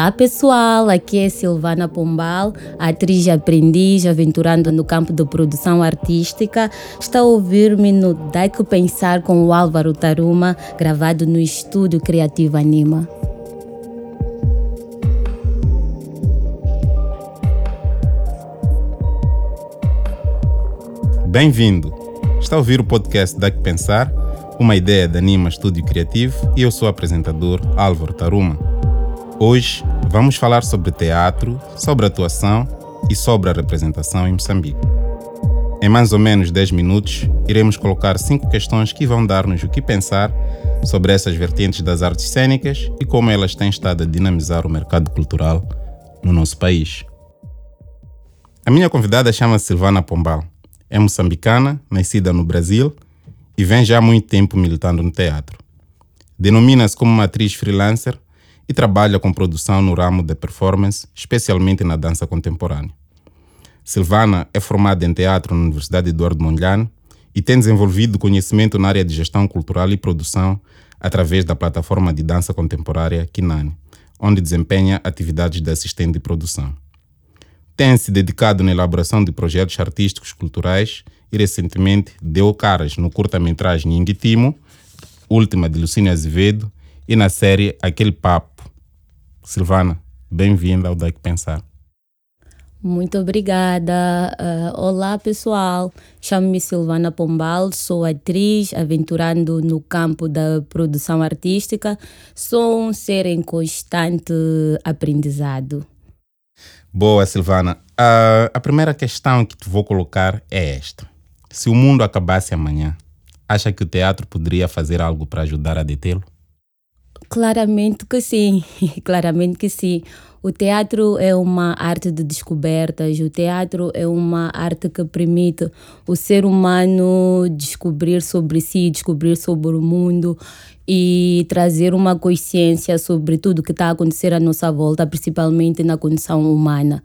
Olá pessoal, aqui é Silvana Pombal, atriz aprendiz aventurando no campo de produção artística. Está a ouvir-me no Dai que Pensar com o Álvaro Taruma, gravado no estúdio Criativo Anima. Bem-vindo! Está a ouvir o podcast Dai que Pensar, uma ideia da Anima Estúdio Criativo e eu sou o apresentador Álvaro Taruma. Hoje vamos falar sobre teatro, sobre atuação e sobre a representação em Moçambique. Em mais ou menos 10 minutos, iremos colocar cinco questões que vão dar-nos o que pensar sobre essas vertentes das artes cênicas e como elas têm estado a dinamizar o mercado cultural no nosso país. A minha convidada chama-se Silvana Pombal. É moçambicana, nascida no Brasil e vem já há muito tempo militando no teatro. Denomina-se como uma atriz freelancer e trabalha com produção no ramo da performance, especialmente na dança contemporânea. Silvana é formada em teatro na Universidade Eduardo Mondlane e tem desenvolvido conhecimento na área de gestão cultural e produção através da plataforma de dança contemporânea Kinani, onde desempenha atividades de assistente de produção. Tem se dedicado na elaboração de projetos artísticos culturais e recentemente deu caras no curta-metragem Inguitimo, última de Lucínio Azevedo, e na série Aquele Papo, Silvana, bem-vinda ao Daqui Pensar. Muito obrigada. Uh, olá, pessoal. Chamo-me Silvana Pombal, sou atriz, aventurando no campo da produção artística. Sou um ser em constante aprendizado. Boa, Silvana. Uh, a primeira questão que te vou colocar é esta: Se o mundo acabasse amanhã, acha que o teatro poderia fazer algo para ajudar a detê-lo? Claramente que sim, claramente que sim. O teatro é uma arte de descobertas, o teatro é uma arte que permite o ser humano descobrir sobre si, descobrir sobre o mundo e trazer uma consciência sobre tudo que está a acontecer à nossa volta, principalmente na condição humana.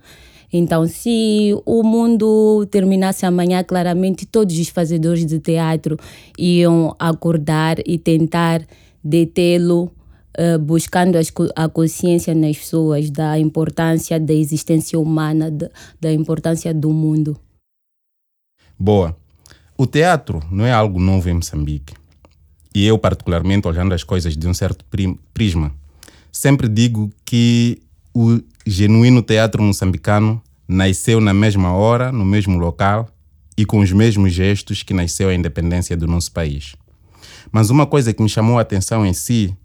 Então, se o mundo terminasse amanhã, claramente todos os fazedores de teatro iam acordar e tentar detê-lo uh, buscando a consciência nas pessoas da importância da existência humana, da importância do mundo. Boa. O teatro não é algo novo em Moçambique. E eu, particularmente, olhando as coisas de um certo prisma, sempre digo que o genuíno teatro moçambicano nasceu na mesma hora, no mesmo local e com os mesmos gestos que nasceu a independência do nosso país. Mas uma coisa que me chamou a atenção em si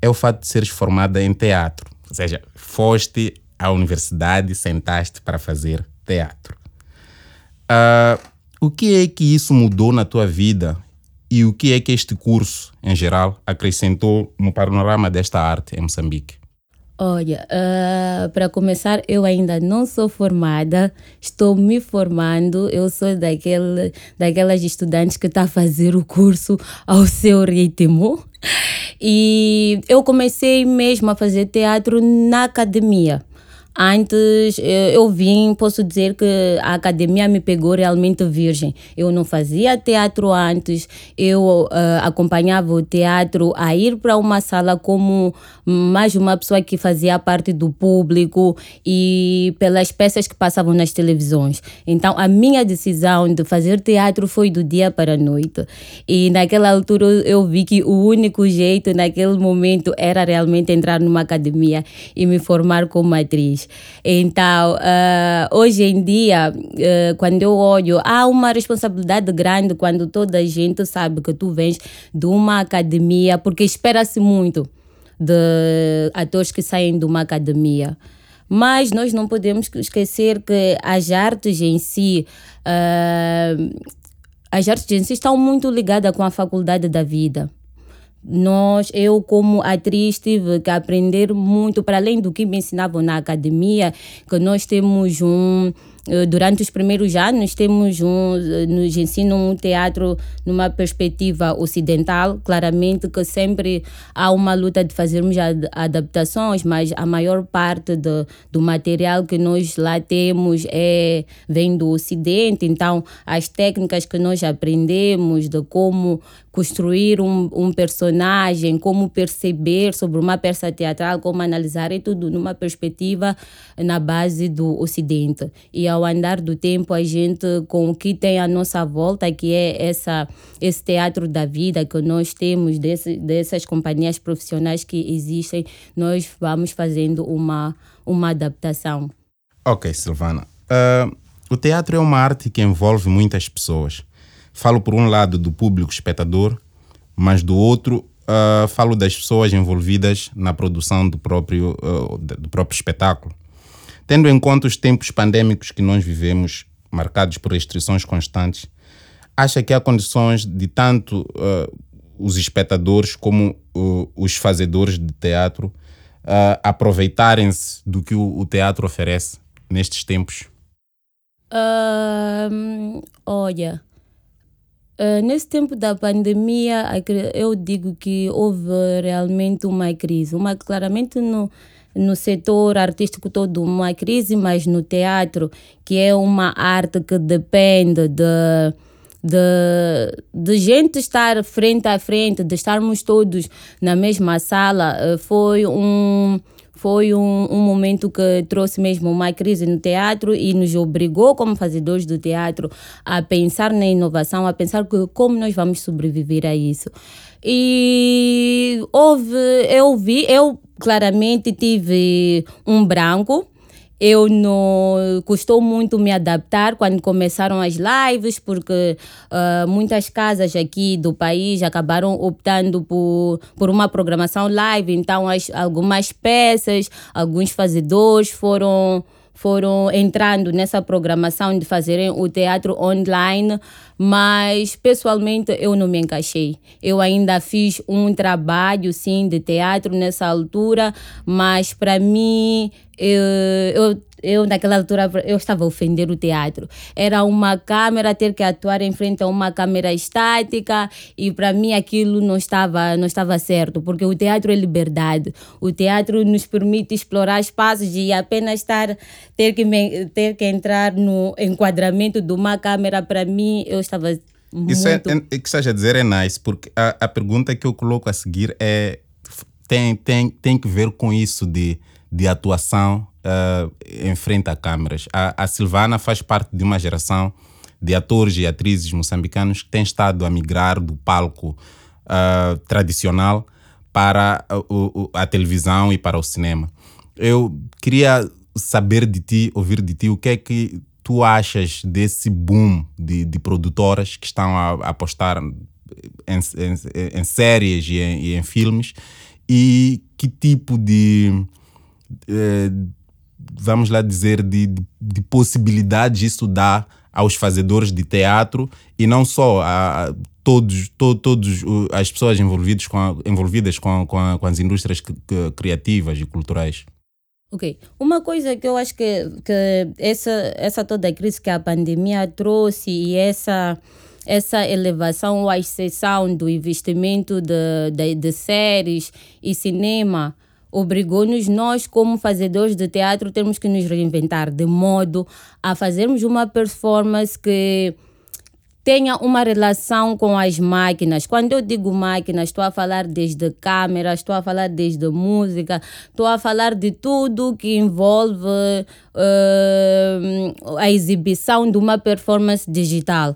é o fato de seres formada em teatro. Ou seja, foste à universidade, sentaste para fazer teatro. Uh, o que é que isso mudou na tua vida e o que é que este curso, em geral, acrescentou no panorama desta arte em Moçambique? Olha, uh, para começar, eu ainda não sou formada, estou me formando. Eu sou daquele, daquelas estudantes que está a fazer o curso ao seu ritmo. E eu comecei mesmo a fazer teatro na academia. Antes eh, eu vim, posso dizer que a academia me pegou realmente virgem. Eu não fazia teatro antes, eu uh, acompanhava o teatro a ir para uma sala como mais uma pessoa que fazia parte do público e pelas peças que passavam nas televisões. Então a minha decisão de fazer teatro foi do dia para a noite. E naquela altura eu vi que o único jeito naquele momento era realmente entrar numa academia e me formar como atriz. Então, uh, hoje em dia, uh, quando eu olho, há uma responsabilidade grande quando toda a gente sabe que tu vens de uma academia, porque espera-se muito de atores que saem de uma academia. Mas nós não podemos esquecer que as artes em si, uh, as artes em si estão muito ligadas com a faculdade da vida nós, eu como atriz, tive que aprender muito, para além do que me ensinavam na academia, que nós temos um, durante os primeiros anos temos um, nos ensinam um teatro numa perspectiva ocidental, claramente que sempre há uma luta de fazermos adaptações, mas a maior parte do, do material que nós lá temos é vem do ocidente, então as técnicas que nós aprendemos de como construir um, um personagem, como perceber sobre uma peça teatral, como analisar, é tudo numa perspectiva na base do Ocidente. E ao andar do tempo, a gente, com o que tem à nossa volta, que é essa, esse teatro da vida que nós temos, desse, dessas companhias profissionais que existem, nós vamos fazendo uma, uma adaptação. Ok, Silvana. Uh, o teatro é uma arte que envolve muitas pessoas. Falo por um lado do público espectador, mas do outro uh, falo das pessoas envolvidas na produção do próprio, uh, do próprio espetáculo. Tendo em conta os tempos pandêmicos que nós vivemos, marcados por restrições constantes, acha que há condições de tanto uh, os espectadores como os fazedores de teatro aproveitarem-se do que o, o, teatro oferece nestes tempos? olha, Uh, nesse tempo da pandemia, eu digo que houve realmente uma crise. Uma, claramente no, no setor artístico todo uma crise, mas no teatro, que é uma arte que depende de, de, de gente estar frente a frente, de estarmos todos na mesma sala, uh, foi um foi um, um momento que trouxe mesmo uma crise no teatro e nos obrigou, como fazedores do teatro, a pensar na inovação, a pensar que, como nós vamos sobreviver a isso. E houve, eu vi, eu claramente tive um branco. Eu não custou muito me adaptar quando começaram as lives, porque uh, muitas casas aqui do país acabaram optando por, por uma programação live, então as, algumas peças, alguns fazedores foram foram entrando nessa programação de fazerem o teatro online, mas pessoalmente eu não me encaixei. Eu ainda fiz um trabalho sim de teatro nessa altura, mas para mim eu, eu eu naquela altura eu estava a ofender o teatro. Era uma câmera ter que atuar em frente a uma câmera estática e para mim aquilo não estava não estava certo, porque o teatro é liberdade. O teatro nos permite explorar espaços e apenas estar ter que ter que entrar no enquadramento de uma câmera para mim eu estava muito... Isso é, é, que estás a dizer é nice, porque a, a pergunta que eu coloco a seguir é tem, tem, tem que ver com isso de, de atuação uh, em frente a câmeras. A, a Silvana faz parte de uma geração de atores e atrizes moçambicanos que têm estado a migrar do palco uh, tradicional para a, a, televisão e para o cinema. Eu queria saber de ti, ouvir de ti, o que é que tu achas desse boom de, de produtoras que estão a, a apostar em, em, em séries e em, e em, filmes e que tipo de, eh, vamos lá dizer, de, de, de possibilidades isso dá aos fazedores de teatro e não só a, a todos, to, todos as pessoas envolvidas com, a, envolvidas com, com, a, com as indústrias criativas e culturais. Ok. Uma coisa que eu acho que, que essa, essa toda a crise que a pandemia trouxe e essa, essa elevação ou a exceção do investimento de, de, de séries e cinema obrigou-nos, nós, como fazedores de teatro, temos que nos reinventar de modo a fazermos uma performance que tenha uma relação com as máquinas. Quando eu digo máquinas, estou a falar desde câmeras, estou a falar desde música, estou a falar de tudo que envolve uh, a exibição de uma performance digital.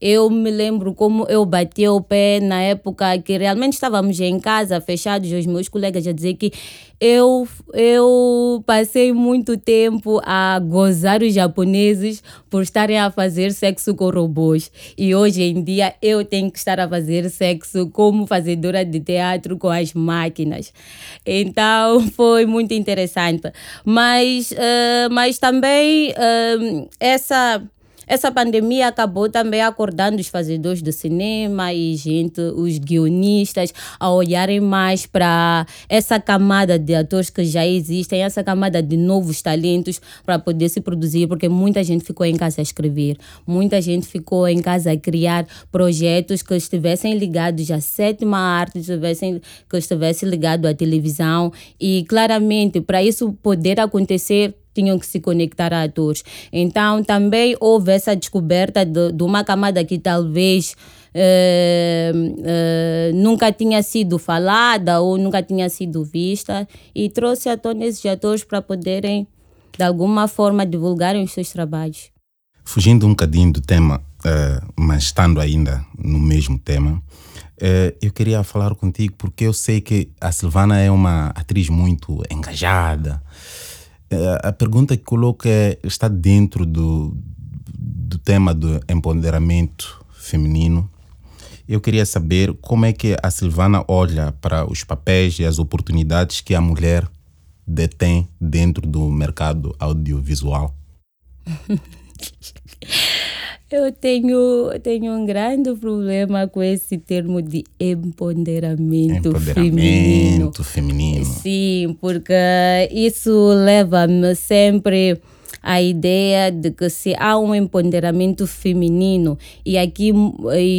Eu me lembro como eu bati o pé na época que realmente estávamos em casa, fechados, os meus colegas a dizer que eu, eu passei muito tempo a gozar os japoneses por estarem a fazer sexo com robôs. E hoje em dia eu tenho que estar a fazer sexo como fazedora de teatro com as máquinas. Então foi muito interessante. Mas, uh, mas também uh, essa essa pandemia acabou também acordando os fazedores do cinema e gente, os guionistas, a olharem mais para essa camada de atores que já existem, essa camada de novos talentos para poder se produzir, porque muita gente ficou em casa a escrever, muita gente ficou em casa a criar projetos que estivessem ligados à sétima arte, estivessem, que estivessem ligados à televisão. E claramente para isso poder acontecer tinham que se conectar a atores. Então também houve essa descoberta de, de uma camada que talvez uh, uh, nunca tinha sido falada ou nunca tinha sido vista e trouxe à tona esses atores para poderem de alguma forma divulgarem os seus trabalhos. Fugindo um bocadinho do tema, uh, mas estando ainda no mesmo tema, eu queria falar contigo porque eu sei que a Silvana é uma atriz muito engajada. A pergunta que coloco é: está dentro do, do tema do empoderamento feminino? Eu queria saber como é que a Silvana olha para os papéis e as oportunidades que a mulher detém dentro do mercado audiovisual. Eu tenho, tenho um grande problema com esse termo de empoderamento, empoderamento feminino. feminino. Sim, porque isso leva-me sempre à ideia de que se há um empoderamento feminino, e aqui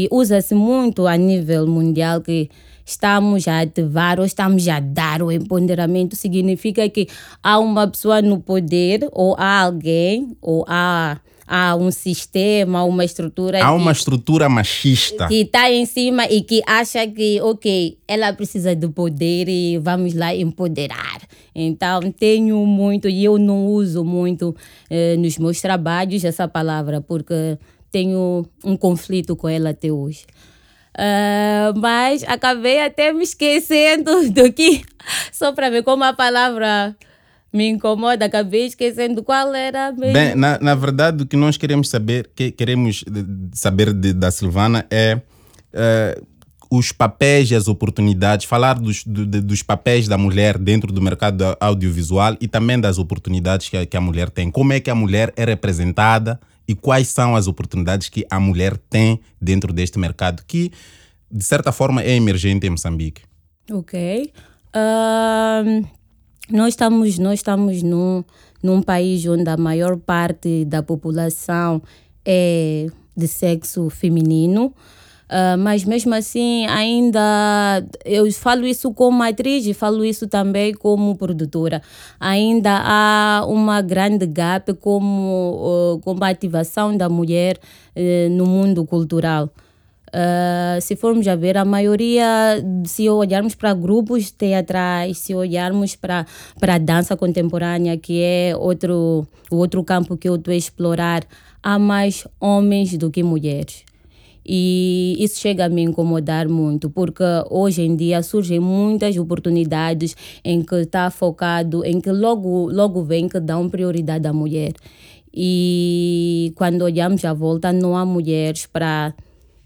usa-se muito a nível mundial que estamos a ativar ou estamos a dar o empoderamento, significa que há uma pessoa no poder, ou há alguém, ou há há um sistema, uma estrutura. Há uma estrutura machista. Que está em cima e que acha que, ok, ela precisa de poder e vamos lá empoderar. Então, tenho muito, e eu não uso muito eh, nos meus trabalhos essa palavra, porque tenho um conflito com ela até hoje. Uh, mas acabei até me esquecendo do que, só para ver como a palavra me incomoda, acabei esquecendo qual era mesmo. Bem, na, na verdade, o que nós queremos saber, que queremos saber de, da Silvana é uh, os papéis e as oportunidades, falar dos, do, dos papéis da mulher dentro do mercado audiovisual e também das oportunidades que a, que a mulher tem. Como é que a mulher é representada e quais são as oportunidades que a mulher tem dentro deste mercado, que de certa forma é emergente em Moçambique. Ok. Uh, nós estamos, nós estamos num, num país onde a maior parte da população é de sexo feminino. Uh, mas mesmo assim, ainda eu falo isso como atriz e falo isso também como produtora. Ainda há uma grande gap como, uh, como a ativação da mulher uh, no mundo cultural. Uh, se formos a ver, a maioria, se olharmos para grupos teatrais, se olharmos para a dança contemporânea, que é outro, o outro campo que eu estou a explorar, há mais homens do que mulheres. E isso chega a me incomodar muito, porque hoje em dia surgem muitas oportunidades em que está focado, em que logo, logo vem que dão prioridade à mulher. E quando olhamos à volta, não há mulheres para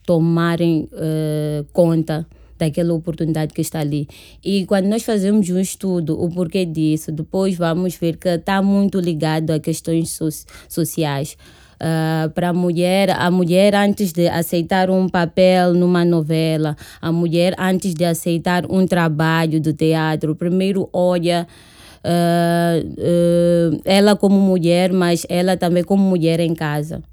tomarem uh, conta daquela oportunidade que está ali. E quando nós fazemos um estudo, o porquê disso, depois vamos ver que está muito ligado a questões so sociais. Uh, para a mulher, a mulher antes de aceitar um papel numa novela, a mulher antes de aceitar um trabalho do teatro, primeiro olha uh, uh, ela como mulher, mas ela também como mulher em casa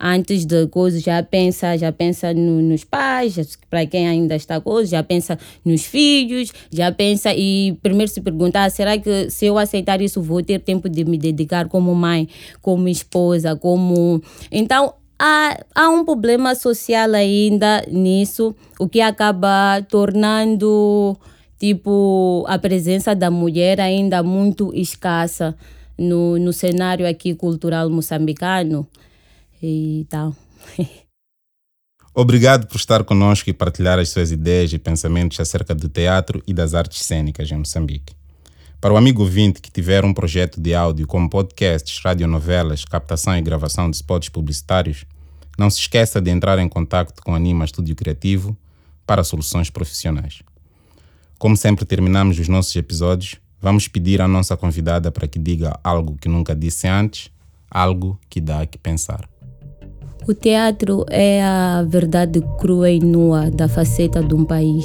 antes de coisas já pensa já pensa no, nos pais para quem ainda está coisa já pensa nos filhos já pensa e primeiro se perguntar será que se eu aceitar isso vou ter tempo de me dedicar como mãe como esposa como então há, há um problema social ainda nisso o que acaba tornando tipo a presença da mulher ainda muito escassa no, no cenário aqui cultural moçambicano e tal. Obrigado por estar conosco e partilhar as suas ideias e pensamentos acerca do teatro e das artes cênicas em Moçambique. Para o amigo ouvinte que tiver um projeto de áudio como podcasts, radionovelas, captação e gravação de spots publicitários, não se esqueça de entrar em contato com Anima Estúdio Criativo para soluções profissionais. Como sempre terminamos os nossos episódios, vamos pedir à nossa convidada para que diga algo que nunca disse antes, algo que dá a que pensar. O teatro é a verdade crua e nua da faceta de um país.